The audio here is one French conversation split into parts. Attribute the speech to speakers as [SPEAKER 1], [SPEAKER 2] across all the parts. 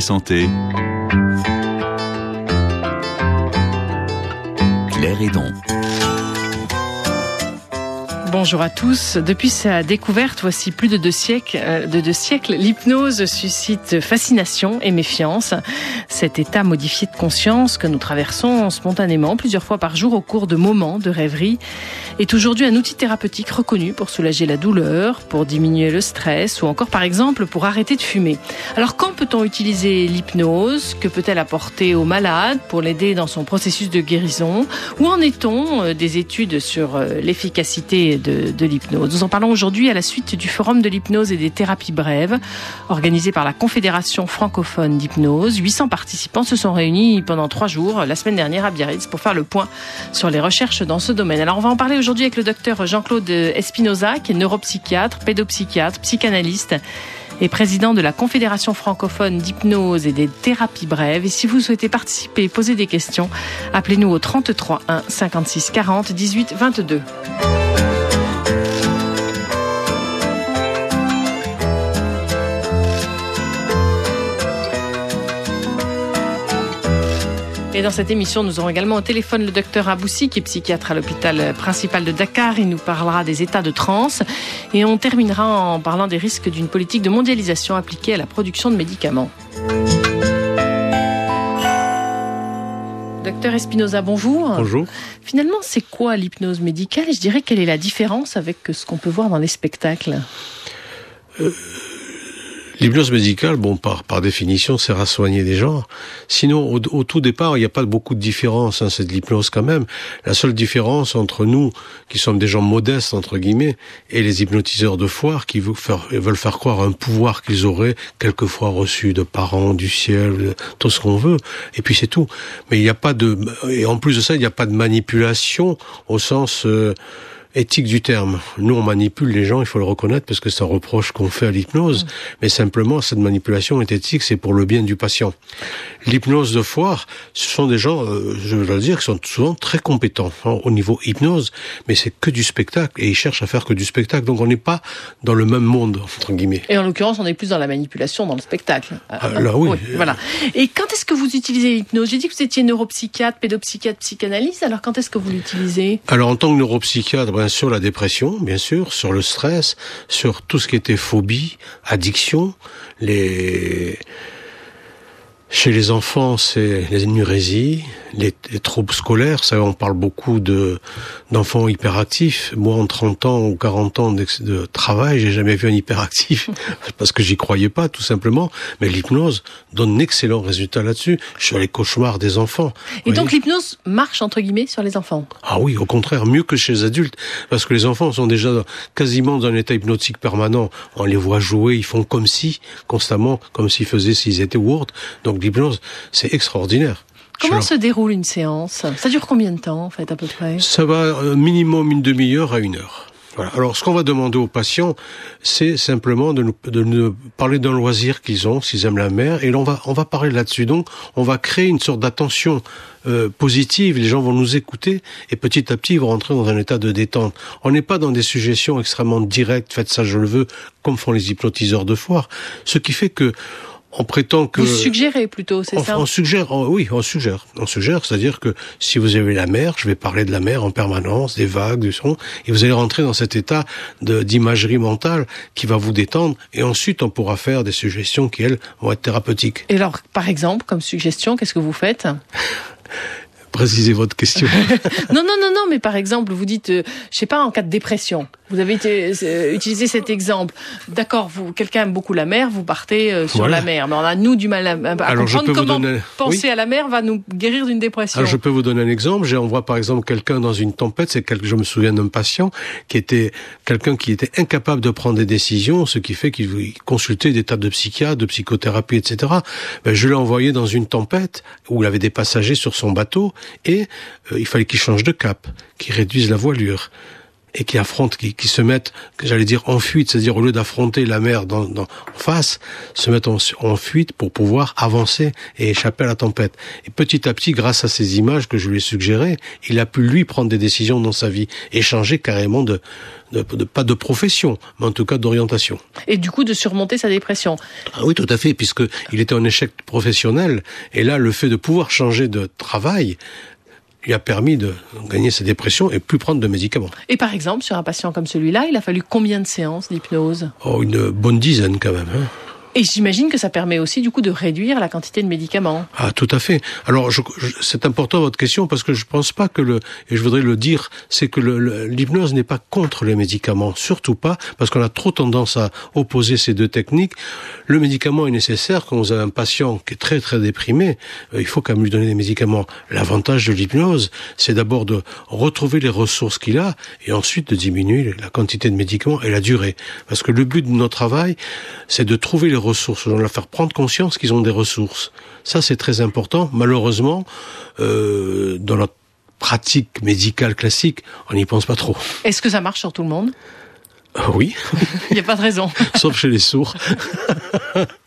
[SPEAKER 1] Santé. Claire Edon.
[SPEAKER 2] Bonjour à tous. Depuis sa découverte, voici plus de deux siècles, euh, de deux siècles, l'hypnose suscite fascination et méfiance. Cet état modifié de conscience que nous traversons spontanément plusieurs fois par jour au cours de moments de rêverie est aujourd'hui un outil thérapeutique reconnu pour soulager la douleur, pour diminuer le stress ou encore par exemple pour arrêter de fumer. Alors quand peut-on utiliser l'hypnose? Que peut-elle apporter au malade pour l'aider dans son processus de guérison? Où en est-on euh, des études sur euh, l'efficacité de, l'hypnose? Nous en parlons aujourd'hui à la suite du Forum de l'hypnose et des thérapies brèves, organisé par la Confédération francophone d'hypnose. 800 participants se sont réunis pendant trois jours la semaine dernière à Biarritz pour faire le point sur les recherches dans ce domaine. Alors on va en parler aujourd'hui avec le docteur Jean-Claude Espinoza, qui est neuropsychiatre, pédopsychiatre, psychanalyste et président de la Confédération francophone d'hypnose et des thérapies brèves. Et si vous souhaitez participer et poser des questions, appelez-nous au 33 1 56 40 18 22. Et dans cette émission, nous aurons également au téléphone le docteur Aboussi, qui est psychiatre à l'hôpital principal de Dakar. Il nous parlera des états de transe. Et on terminera en parlant des risques d'une politique de mondialisation appliquée à la production de médicaments. Docteur Espinoza, bonjour.
[SPEAKER 3] Bonjour.
[SPEAKER 2] Finalement, c'est quoi l'hypnose médicale? Je dirais quelle est la différence avec ce qu'on peut voir dans les spectacles?
[SPEAKER 3] Euh, L'hypnose médicale, bon, par, par définition, sert à soigner des gens. Sinon, au, tout départ, il n'y a pas beaucoup de différence. Hein, c'est de l'hypnose quand même. La seule différence entre nous, qui sommes des gens modestes, entre guillemets, et les hypnotiseurs de foire, qui veulent faire, veulent faire croire un pouvoir qu'ils auraient quelquefois reçu de parents, du ciel, tout ce qu'on veut. Et puis c'est tout. Mais il n'y a pas de... Et en plus de ça, il n'y a pas de manipulation au sens... Euh, éthique du terme. Nous, on manipule les gens, il faut le reconnaître, parce que c'est un reproche qu'on fait à l'hypnose. Mm. Mais simplement, cette manipulation est éthique, c'est pour le bien du patient. L'hypnose de foire, ce sont des gens, euh, je veux le dire, qui sont souvent très compétents hein, au niveau hypnose, mais c'est que du spectacle, et ils cherchent à faire que du spectacle. Donc on n'est pas dans le même monde, entre guillemets.
[SPEAKER 2] Et en l'occurrence, on est plus dans la manipulation, dans le spectacle.
[SPEAKER 3] Alors oui.
[SPEAKER 2] Voilà. Et quand est-ce que vous utilisez l'hypnose? J'ai dit que vous étiez neuropsychiatre, pédopsychiatre, psychanalyste. Alors quand est-ce que vous l'utilisez?
[SPEAKER 3] Alors en tant que neuropsychiatre, sur la dépression, bien sûr, sur le stress, sur tout ce qui était phobie, addiction, chez les enfants, c'est les énurésies, les, troubles scolaires. Ça, on parle beaucoup de d'enfants hyperactifs. Moi, en 30 ans ou 40 ans de, de travail, j'ai jamais vu un hyperactif parce que j'y croyais pas, tout simplement. Mais l'hypnose donne d'excellents résultats là-dessus sur les cauchemars des enfants.
[SPEAKER 2] Et donc l'hypnose marche entre guillemets sur les enfants?
[SPEAKER 3] Ah oui, au contraire, mieux que chez les adultes, parce que les enfants sont déjà quasiment dans un état hypnotique permanent. On les voit jouer, ils font comme si constamment, comme s'ils faisaient s'ils étaient Word. Donc l'hypnose, c'est extraordinaire.
[SPEAKER 2] Comment se déroule une séance? Ça dure combien de temps, en fait, à peu près?
[SPEAKER 3] Ça va euh, minimum une demi-heure à une heure. Voilà. Alors, ce qu'on va demander aux patients, c'est simplement de nous, de nous parler d'un loisir qu'ils ont, s'ils aiment la mer, et on va, on va parler là-dessus. Donc, on va créer une sorte d'attention euh, positive. Les gens vont nous écouter, et petit à petit, ils vont rentrer dans un état de détente. On n'est pas dans des suggestions extrêmement directes, faites ça, je le veux, comme font les hypnotiseurs de foire. Ce qui fait que on prétend que...
[SPEAKER 2] Vous suggérez plutôt, c'est ça
[SPEAKER 3] On suggère, oui, on suggère. On suggère, c'est-à-dire que si vous avez la mer, je vais parler de la mer en permanence, des vagues, du son, et vous allez rentrer dans cet état d'imagerie mentale qui va vous détendre, et ensuite on pourra faire des suggestions qui, elles, vont être thérapeutiques.
[SPEAKER 2] Et alors, par exemple, comme suggestion, qu'est-ce que vous faites?
[SPEAKER 3] Précisez votre question.
[SPEAKER 2] non, non, non, non, mais par exemple, vous dites, euh, je sais pas, en cas de dépression, vous avez euh, utilisé cet exemple. D'accord, vous, quelqu'un aime beaucoup la mer, vous partez euh, sur la mer. Mais on a, nous, du mal à, comprendre comment penser à la mer va nous guérir d'une dépression.
[SPEAKER 3] Alors, je peux vous donner un exemple. J'ai envoyé, par exemple, quelqu'un dans une tempête. C'est quelque, je me souviens d'un patient qui était quelqu'un qui était incapable de prendre des décisions, ce qui fait qu'il consultait des tas de psychiatres, de psychothérapie, etc. Ben, je l'ai envoyé dans une tempête où il avait des passagers sur son bateau et euh, il fallait qu'il change de cap, qu'il réduise la voilure. Et qui affrontent, qui, qui se mettent, j'allais dire, en fuite, c'est-à-dire au lieu d'affronter la mer dans, dans, en face, se mettent en, en, fuite pour pouvoir avancer et échapper à la tempête. Et petit à petit, grâce à ces images que je lui ai suggérées, il a pu lui prendre des décisions dans sa vie et changer carrément de, de, de pas de profession, mais en tout cas d'orientation.
[SPEAKER 2] Et du coup, de surmonter sa dépression.
[SPEAKER 3] Ah oui, tout à fait, puisque il était en échec professionnel, et là, le fait de pouvoir changer de travail lui a permis de gagner sa dépression et plus prendre de médicaments.
[SPEAKER 2] Et par exemple, sur un patient comme celui-là, il a fallu combien de séances d'hypnose?
[SPEAKER 3] Oh, une bonne dizaine quand même. Hein.
[SPEAKER 2] Et j'imagine que ça permet aussi du coup de réduire la quantité de médicaments.
[SPEAKER 3] Ah, tout à fait. Alors, c'est important votre question parce que je pense pas que le, et je voudrais le dire, c'est que l'hypnose n'est pas contre les médicaments, surtout pas, parce qu'on a trop tendance à opposer ces deux techniques. Le médicament est nécessaire quand vous avez un patient qui est très très déprimé. Euh, il faut quand même lui donner des médicaments. L'avantage de l'hypnose, c'est d'abord de retrouver les ressources qu'il a et ensuite de diminuer la quantité de médicaments et la durée. Parce que le but de notre travail, c'est de trouver les ressources, de leur faire prendre conscience qu'ils ont des ressources. Ça, c'est très important. Malheureusement, euh, dans notre pratique médicale classique, on n'y pense pas trop.
[SPEAKER 2] Est-ce que ça marche sur tout le monde?
[SPEAKER 3] Euh, Oui.
[SPEAKER 2] Il n'y a pas de raison.
[SPEAKER 3] Sauf chez les sourds.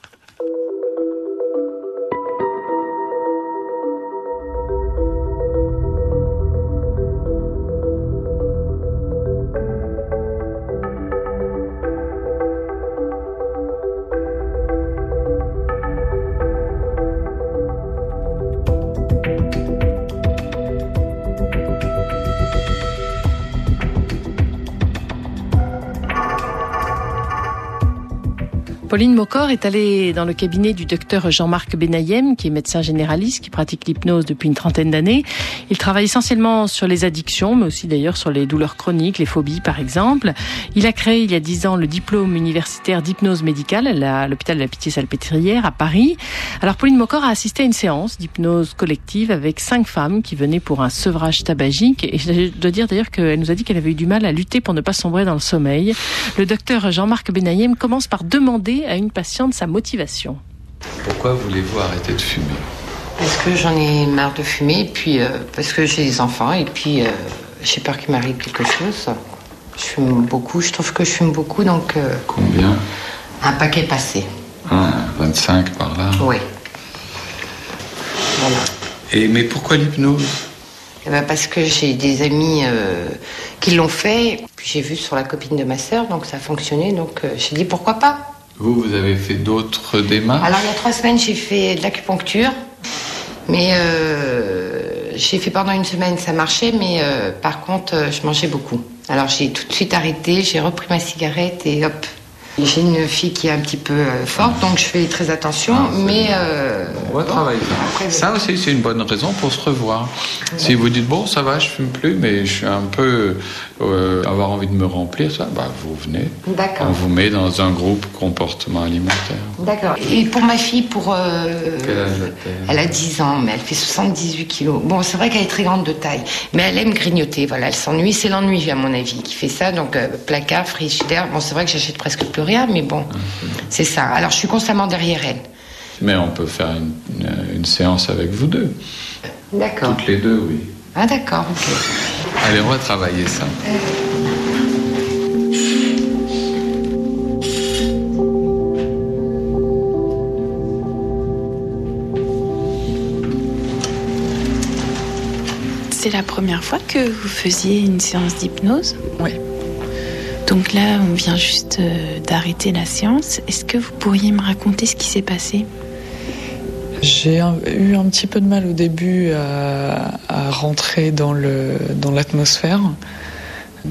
[SPEAKER 2] Pauline Mocor est allée dans le cabinet du docteur Jean-Marc Benayem, qui est médecin généraliste, qui pratique l'hypnose depuis une trentaine d'années. Il travaille essentiellement sur les addictions, mais aussi d'ailleurs sur les douleurs chroniques, les phobies par exemple. Il a créé il y a dix ans le diplôme universitaire d'hypnose médicale à l'hôpital de la Pitié-Salpêtrière à Paris. Alors Pauline Mocor a assisté à une séance d'hypnose collective avec cinq femmes qui venaient pour un sevrage tabagique. Et je dois dire d'ailleurs qu'elle nous a dit qu'elle avait eu du mal à lutter pour ne pas sombrer dans le sommeil. Le docteur Jean-Marc Benayem commence par demander à une patiente sa motivation.
[SPEAKER 1] Pourquoi voulez-vous arrêter de fumer?
[SPEAKER 4] Parce que j'en ai marre de fumer, et puis euh, parce que j'ai des enfants, et puis euh, j'ai peur qu'il m'arrive quelque chose. Je fume beaucoup, je trouve que je fume beaucoup, donc... Euh,
[SPEAKER 1] Combien?
[SPEAKER 4] Un paquet passé.
[SPEAKER 1] Ah, 25 par là
[SPEAKER 4] Oui. Voilà.
[SPEAKER 1] Et mais pourquoi l'hypnose?
[SPEAKER 4] Eh ben Parce que j'ai des amis qui l'ont fait, puis j'ai vu sur la copine de ma sœur, donc ça a fonctionné, donc j'ai dit pourquoi pas
[SPEAKER 1] vous, vous avez fait d'autres démarches
[SPEAKER 4] Alors, il y a trois semaines, j'ai fait de l'acupuncture. Mais euh, j'ai fait pendant une semaine, ça marchait. Mais euh, par contre, je mangeais beaucoup. Alors, j'ai tout de suite arrêté, j'ai repris ma cigarette et hop, j'ai une fille qui est un petit peu euh, forte, donc je fais très attention, ah, mais... Euh,
[SPEAKER 1] on va bon, travailler. Après, ça aussi, c'est une bonne raison pour se revoir. Si vous dites, bon, ça va, je fume plus, mais je suis un peu... Euh, avoir envie de me remplir, ça, bah, vous venez.
[SPEAKER 4] D'accord.
[SPEAKER 1] On vous met dans un groupe comportement alimentaire.
[SPEAKER 4] D'accord. Et pour ma fille, pour...
[SPEAKER 1] Âge
[SPEAKER 4] elle a 10 ans, mais elle fait 78 kilos. Bon, c'est vrai qu'elle est très grande de taille, mais elle aime grignoter, voilà, elle s'ennuie. C'est l'ennui, à mon avis, qui fait ça. Donc, placard, frigidaire, bon, c'est vrai que j'achète presque plus rien, mais bon, c'est ça. Alors je suis constamment derrière elle.
[SPEAKER 1] Mais on peut faire une, une, une séance avec vous deux.
[SPEAKER 4] D'accord.
[SPEAKER 1] Toutes les deux, oui.
[SPEAKER 4] Ah d'accord, ok.
[SPEAKER 1] Allez, on va travailler ça.
[SPEAKER 5] C'est la première fois que vous faisiez une séance d'hypnose?
[SPEAKER 6] Oui.
[SPEAKER 5] Donc là, on vient juste euh, d'arrêter la séance. Est-ce que vous pourriez me raconter ce qui s'est passé?
[SPEAKER 6] J'ai eu un petit peu de mal au début à, à rentrer dans l'atmosphère. Dans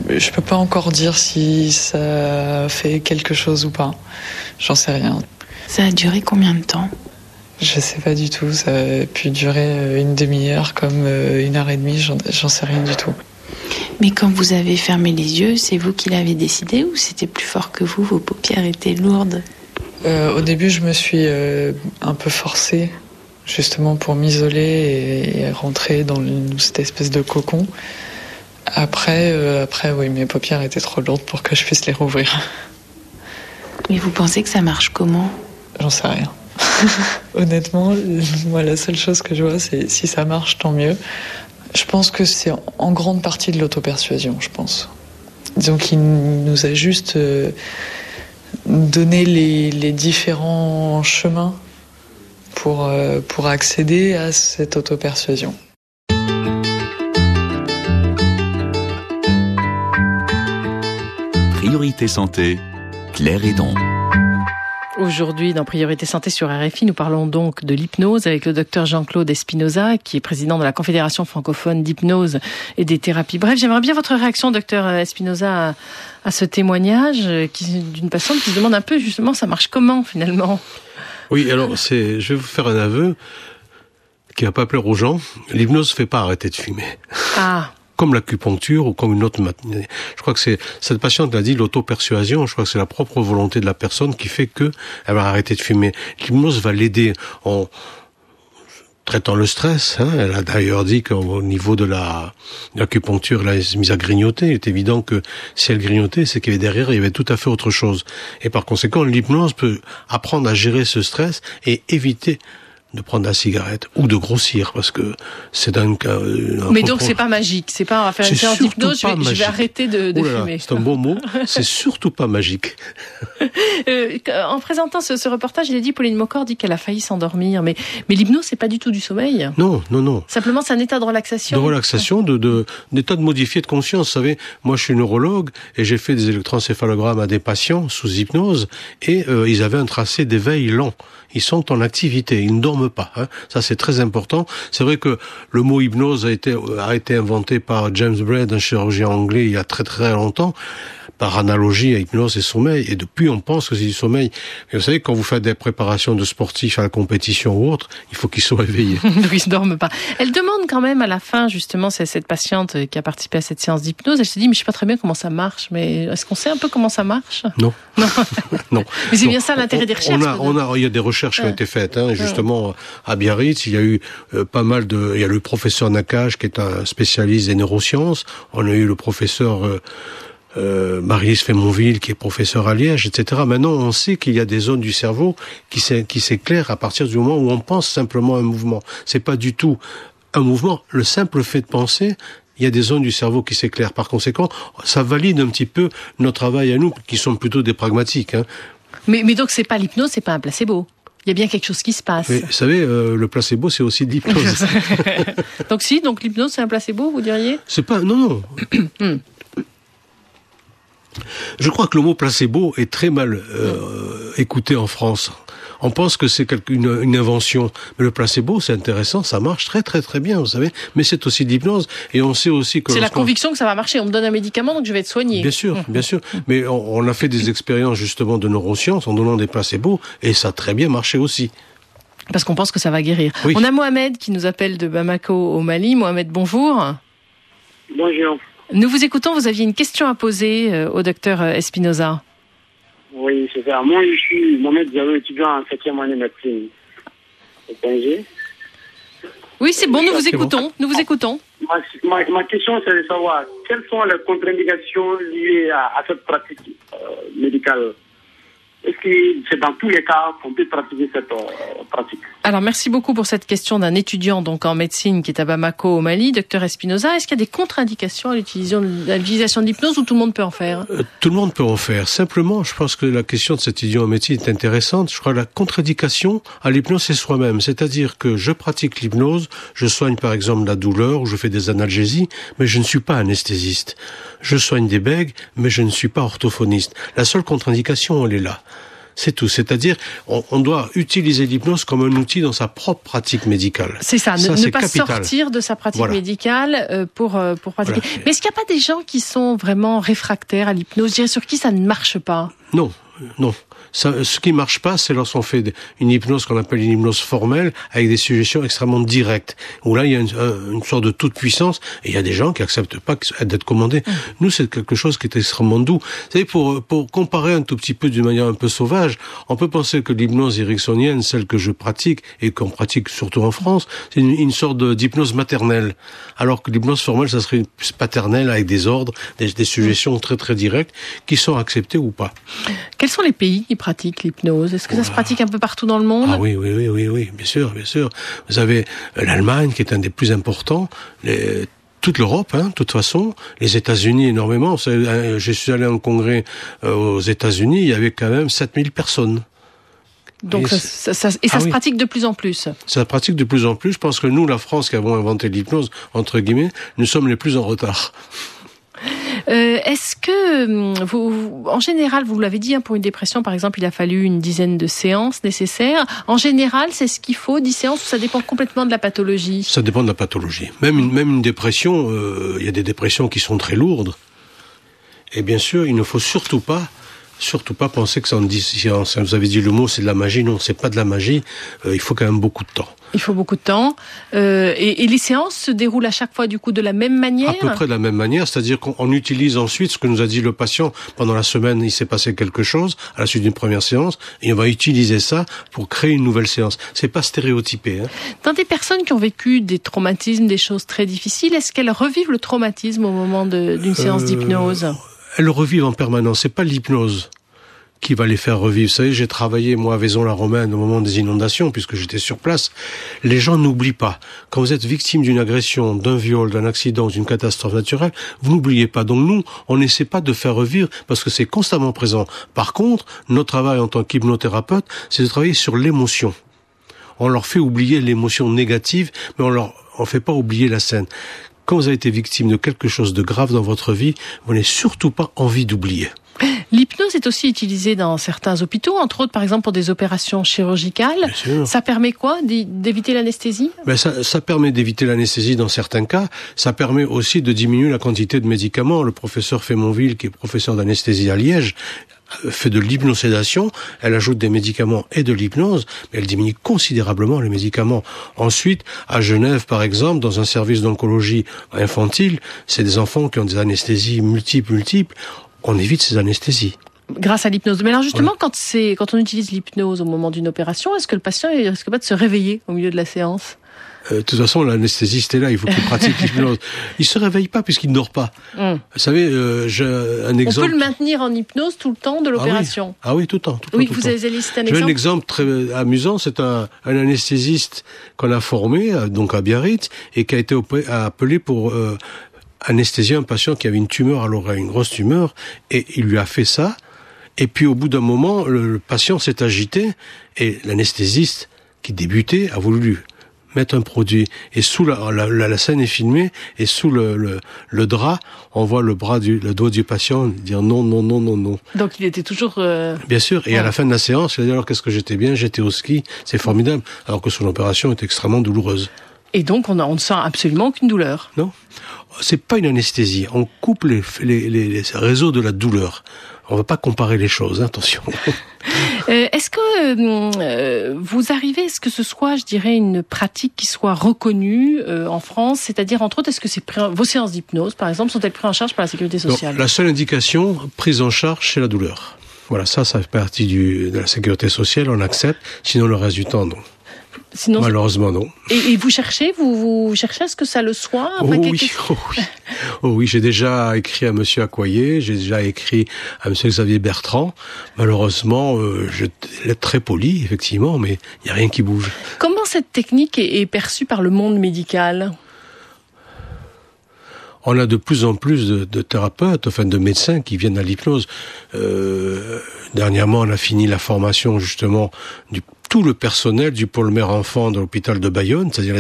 [SPEAKER 6] je peux pas encore dire si ça fait quelque chose ou pas. J'en sais rien.
[SPEAKER 5] Ça a duré combien de temps?
[SPEAKER 6] Je sais pas du tout. Ça a pu durer une demi-heure comme une heure et demie. J'en sais rien du tout.
[SPEAKER 5] Mais quand vous avez fermé les yeux, c'est vous qui l'avez décidé ou c'était plus fort que vous Vos paupières étaient lourdes
[SPEAKER 6] euh, Au début, je me suis euh, un peu forcée, justement pour m'isoler et, et, rentrer dans une, cette espèce de cocon. Après, euh, après, oui, mes paupières étaient trop lourdes pour que je puisse les rouvrir.
[SPEAKER 5] Mais vous pensez que ça marche comment?
[SPEAKER 6] J'en sais rien. Honnêtement, moi, la seule chose que je vois, c'est si ça marche, tant mieux. Je pense que c'est en grande partie de l'autopersuasion, je pense. disons qu'il nous a juste donné les, les, différents chemins pour, pour accéder à cette autopersuasion.
[SPEAKER 7] Priorité Santé, Claire Edon.
[SPEAKER 2] Aujourd'hui, dans Priorité Santé sur RFI, nous parlons donc de l'hypnose avec le docteur Jean-Claude Espinoza, qui est président de la Confédération francophone d'hypnose et des thérapies. Bref, j'aimerais bien votre réaction, docteur Espinoza, à, ce témoignage d'une patiente qui se demande un peu justement, ça marche comment finalement?
[SPEAKER 3] Oui, alors c'est, je vais vous faire un aveu qui va pas plaire aux gens. L'hypnose ne fait pas arrêter de fumer.
[SPEAKER 2] Ah
[SPEAKER 3] comme l'acupuncture ou comme une autre. Je crois que c'est cette patiente a dit l'auto-persuasion. Je crois que c'est la propre volonté de la personne qui fait que elle va arrêter de fumer. L'hypnose va l'aider en traitant le stress. Hein. Elle a d'ailleurs dit qu'au niveau de la l'acupuncture, elle a mise à grignoter. Il est évident que si elle grignotait, c'est qu'il y avait derrière, il y avait tout à fait autre chose. Et par conséquent, l'hypnose peut apprendre à gérer ce stress et éviter de prendre la cigarette ou de grossir parce que c'est un cas.
[SPEAKER 2] Mais donc c'est pas magique, c'est pas on va faire une séance d'hypnose, je, vais arrêter de, de fumer.
[SPEAKER 3] C'est un bon mot, c'est surtout pas magique.
[SPEAKER 2] euh, en présentant ce, ce, reportage, il a dit Pauline Mocor dit qu'elle a failli s'endormir, mais mais l'hypnose c'est pas du tout du sommeil.
[SPEAKER 3] Non, non, non.
[SPEAKER 2] Simplement c'est un état de relaxation.
[SPEAKER 3] De relaxation, de de d'état de modifié de conscience. Vous savez, moi je suis neurologue et j'ai fait des électroencéphalogrammes à des patients sous hypnose et euh, ils avaient un tracé d'éveil lent ils sont en activité, ils ne dorment pas. Hein. Ça, c'est très important. C'est vrai que le mot hypnose a été, a été inventé par James Braid, un chirurgien anglais, il y a très très longtemps par analogie à hypnose et sommeil. Et depuis, on pense que c'est du sommeil. Mais vous savez, quand vous faites des préparations de sportifs à la compétition ou autre, il faut qu'ils soient éveillés.
[SPEAKER 2] Donc ils ne dorment pas. Elle demande quand même à la fin, justement, c'est cette patiente qui a participé à cette séance d'hypnose. Elle se dit, mais je sais pas très bien comment ça marche. Mais est-ce qu'on sait un peu comment ça marche?
[SPEAKER 3] Non.
[SPEAKER 2] Non.
[SPEAKER 3] non.
[SPEAKER 2] Mais c'est bien ça l'intérêt des recherches.
[SPEAKER 3] On a, on a, il y a des recherches qui ont été faites. Hein, justement, à Biarritz, il y a eu euh, pas mal de. Il y a le professeur Nakache qui est un spécialiste des neurosciences. On a eu le professeur. Euh, euh, Marius Fémonville, qui est professeur à Liège, etc. Maintenant, on sait qu'il y a des zones du cerveau qui s'éclairent à partir du moment où on pense simplement un mouvement. C'est pas du tout un mouvement. Le simple fait de penser, il y a des zones du cerveau qui s'éclairent. Par conséquent, ça valide un petit peu notre travail à nous, qui sont plutôt des pragmatiques. Hein.
[SPEAKER 2] Mais, mais donc, c'est pas l'hypnose, c'est pas un placebo. Il y a bien quelque chose qui se passe.
[SPEAKER 3] vous savez, euh, le placebo, c'est aussi de l'hypnose.
[SPEAKER 2] donc si, donc l'hypnose, c'est un placebo, vous diriez?
[SPEAKER 3] C'est pas, non, non. Je crois que le mot placebo est très mal euh, écouté en France. On pense que c'est une, une, invention, mais le placebo, c'est intéressant, ça marche très très très bien, vous savez. Mais c'est aussi de l'hypnose, et on sait aussi que
[SPEAKER 2] c'est la conviction que ça va marcher. On me donne un médicament, donc je vais être soigné.
[SPEAKER 3] Bien sûr, bien sûr. Mais on, a fait des expériences justement de neurosciences en donnant des placebos, et ça a très bien marché aussi.
[SPEAKER 2] Parce qu'on pense que ça va guérir. On a Mohamed qui nous appelle de Bamako au Mali. Mohamed, bonjour.
[SPEAKER 8] Bonjour.
[SPEAKER 2] Nous vous écoutons, vous aviez une question à poser euh, au docteur euh, Espinoza.
[SPEAKER 8] Oui, c'est ça. Moi, je suis Mohamed Diallo, étudiant en 7e année de médecine
[SPEAKER 2] Oui, c'est bon, nous vous écoutons. Nous vous écoutons.
[SPEAKER 8] Ma, question, c'est de savoir quelles sont les contre-indications liées à, cette pratique euh, médicale? Est-ce que c'est dans tous les cas qu'on peut pratiquer cette euh, pratique
[SPEAKER 2] Alors, merci beaucoup pour cette question d'un étudiant donc en médecine qui est à Bamako au Mali, docteur Espinoza. Est-ce qu'il y a des contre-indications à l'utilisation de l'hypnose ou tout le monde peut en faire?
[SPEAKER 3] Euh, Tout le monde peut en faire. Simplement, je pense que la question de cet étudiant en médecine est intéressante. Je crois que la contre-indication à l'hypnose, c'est soi-même. C'est-à-dire que je pratique l'hypnose, je soigne par exemple la douleur ou je fais des analgésies, mais je ne suis pas anesthésiste. Je soigne des bègues, mais je ne suis pas orthophoniste. La seule contre-indication, elle est là. C'est tout. C'est-à-dire, on, doit utiliser l'hypnose comme un outil dans sa propre pratique médicale.
[SPEAKER 2] C'est ça, ne, pas sortir de sa pratique médicale euh, pour, euh, pour pratiquer. Mais est-ce qu'il n'y a pas des gens qui sont vraiment réfractaires à l'hypnose, sur qui ça ne marche pas?
[SPEAKER 3] Non, non ce qui marche pas, c'est lorsqu'on fait une hypnose qu'on appelle une hypnose formelle, avec des suggestions extrêmement directes, où là, il y a une, sorte de toute puissance, et il y a des gens qui acceptent pas d'être commandés. Mm. Nous, c'est quelque chose qui est extrêmement doux. Vous savez, pour, pour comparer un tout petit peu d'une manière un peu sauvage, on peut penser que l'hypnose ericksonienne, celle que je pratique, et qu'on pratique surtout en France, c'est une, sorte d'hypnose maternelle. Alors que l'hypnose formelle, ça serait paternelle avec des ordres, des, des suggestions très très directes, qui sont acceptées ou pas.
[SPEAKER 2] Quels sont les pays qui pratique l'hypnose Est-ce que ça se pratique un peu partout dans le monde?
[SPEAKER 3] Ah oui, oui, oui, oui, oui, bien sûr, bien sûr. Vous avez euh, l'Allemagne qui est un des plus importants. Les, toute l'Europe, hein, de toute façon, les États-Unis énormément. Euh, je suis allé en congrès euh, aux États-Unis, il y avait quand même 7000 personnes.
[SPEAKER 2] Donc et ça, ça, et ça ah se pratique de plus en plus. Ça
[SPEAKER 3] se pratique de plus en plus. Je pense que nous, la France, qui avons inventé l'hypnose, entre guillemets, nous sommes les plus en retard.
[SPEAKER 2] Euh, Est-ce que, hum, en général, vous l'avez dit, hein, pour une dépression, par exemple, il a fallu une dizaine de séances nécessaires. En général, c'est ce qu'il faut, 10 séances, ou ça dépend complètement de la pathologie?
[SPEAKER 3] Ça dépend de la pathologie. Même une, même une dépression, euh, il y a des dépressions qui sont très lourdes. Et bien sûr, il ne faut surtout pas surtout pas penser que ça en dit, vous avez dit le mot, c'est de la magie. Non, c'est pas de la magie. Euh, il faut quand même beaucoup de temps.
[SPEAKER 2] Il faut beaucoup de temps. Euh, et, et, les séances se déroulent à chaque fois du coup de la même manière
[SPEAKER 3] À peu près de la même manière, c'est-à-dire qu'on utilise ensuite ce que nous a dit le patient. Pendant la semaine, il s'est passé quelque chose à la suite d'une première séance, et on va utiliser ça pour créer une nouvelle séance. C'est pas stéréotypé. Hein.
[SPEAKER 2] Dans des personnes qui ont vécu des traumatismes, des choses très difficiles, est-ce qu'elles revivent le traumatisme au moment d'une séance euh... d'hypnose?
[SPEAKER 3] elles revivent en permanence. C'est pas l'hypnose qui va les faire revivre. Vous savez, j'ai travaillé, moi, à Vaison-la-Romaine au moment des inondations, puisque j'étais sur place. Les gens n'oublient pas. Quand vous êtes victime d'une agression, d'un viol, d'un accident, d'une catastrophe naturelle, vous n'oubliez pas. Donc nous, on n'essaie pas de faire revivre parce que c'est constamment présent. Par contre, notre travail en tant qu'hypnothérapeute, c'est de travailler sur l'émotion. On leur fait oublier l'émotion négative, mais on leur on fait pas oublier la scène quand vous avez été victime de quelque chose de grave dans votre vie, vous n'avez surtout pas envie d'oublier.
[SPEAKER 2] L'hypnose est aussi utilisée dans certains hôpitaux, entre autres par exemple pour des opérations chirurgicales. Ça permet quoi D'éviter l'anesthésie?
[SPEAKER 3] Ben ça, ça permet d'éviter l'anesthésie dans certains cas. Ça permet aussi de diminuer la quantité de médicaments. Le professeur Fémonville, qui est professeur d'anesthésie à Liège, fait de l'hypnosédation, elle ajoute des médicaments et de l'hypnose, mais elle diminue considérablement les médicaments. Ensuite, à Genève, par exemple, dans un service d'oncologie infantile, c'est des enfants qui ont des anesthésies multiples, multiples. On évite ces anesthésies
[SPEAKER 2] grâce à l'hypnose. Mais alors justement, quand c'est quand on utilise l'hypnose au moment d'une opération, est-ce que le patient il risque pas de se réveiller au milieu de la séance?
[SPEAKER 3] Euh, de toute façon, l'anesthésiste est là, il faut qu'il pratique l'hypnose. Il se réveille pas puisqu'il ne dort pas. Hmm. Vous savez, euh, j'ai un exemple.
[SPEAKER 2] On peut le maintenir en hypnose tout le temps de l'opération.
[SPEAKER 3] Ah, oui. ah oui, tout le temps. Tout
[SPEAKER 2] oui,
[SPEAKER 3] tout
[SPEAKER 2] vous avez listé un
[SPEAKER 3] exemple. Un exemple très amusant. C'est un, un, anesthésiste qu'on a formé, euh, donc à Biarritz, et qui a été appelé pour euh, anesthésier un patient qui avait une tumeur à l'oreille, une grosse tumeur, et il lui a fait ça. Et puis au bout d'un moment, le, le patient s'est agité et l'anesthésiste qui débutait a voulu lui mettre un produit. Et sous la, la, la scène est filmée et sous le, le, le, drap, on voit le bras du, le doigt du patient dire non, non, non, non, non.
[SPEAKER 2] Donc il était toujours. Euh...
[SPEAKER 3] Bien sûr. Et à la fin de la séance, il a dit alors qu'est-ce que j'étais bien, j'étais au ski, c'est formidable. Alors que son opération est extrêmement douloureuse.
[SPEAKER 2] Et donc on, a, on ne sent absolument aucune douleur.
[SPEAKER 3] Non, c'est pas une anesthésie. On coupe les, les, les, les réseaux de la douleur. On ne va pas comparer les choses, hein, attention.
[SPEAKER 2] Euh, est-ce que euh, vous arrivez, est-ce que ce soit, je dirais, une pratique qui soit reconnue euh, en France? C'est-à-dire, entre autres, est-ce que c'est vos séances d'hypnose, par exemple, sont-elles prises en charge par la sécurité sociale?
[SPEAKER 3] La seule indication prise en charge, c'est la douleur. Voilà, ça, ça fait partie du, de la sécurité sociale, on accepte. Sinon, le reste du temps, non. Sinon, Malheureusement, non.
[SPEAKER 2] Et, vous cherchez, vous, vous cherchez à ce que ça le soit
[SPEAKER 3] oh, oui, oh oui, oh oui. j'ai déjà écrit à Monsieur Accoyer, j'ai déjà écrit à Monsieur Xavier Bertrand. Malheureusement, euh, je l'ai très poli, effectivement, mais il n'y a rien qui bouge.
[SPEAKER 2] Comment cette technique est, est perçue par le monde médical?
[SPEAKER 3] On a de plus en plus de, de, thérapeutes, enfin de médecins qui viennent à l'hypnose. Euh, dernièrement, on a fini la formation justement du tout le personnel du pôle mère-enfant de l'hôpital de Bayonne, c'est-à-dire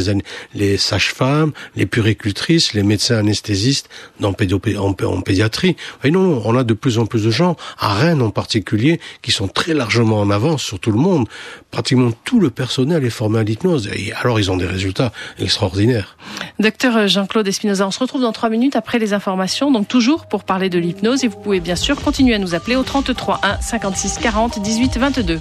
[SPEAKER 3] les, sages-femmes, les puricultrices, les médecins anesthésistes en, en, pédiatrie. Et non, on a de plus en plus de gens, à Rennes en particulier, qui sont très largement en avance sur tout le monde. Pratiquement tout le personnel est formé à l'hypnose. Et alors, ils ont des résultats extraordinaires.
[SPEAKER 2] Docteur Jean-Claude Espinoza, on se retrouve dans trois minutes après les informations, donc toujours pour parler de l'hypnose. Et vous pouvez bien sûr continuer à nous appeler au 33 1 56 40 18 22.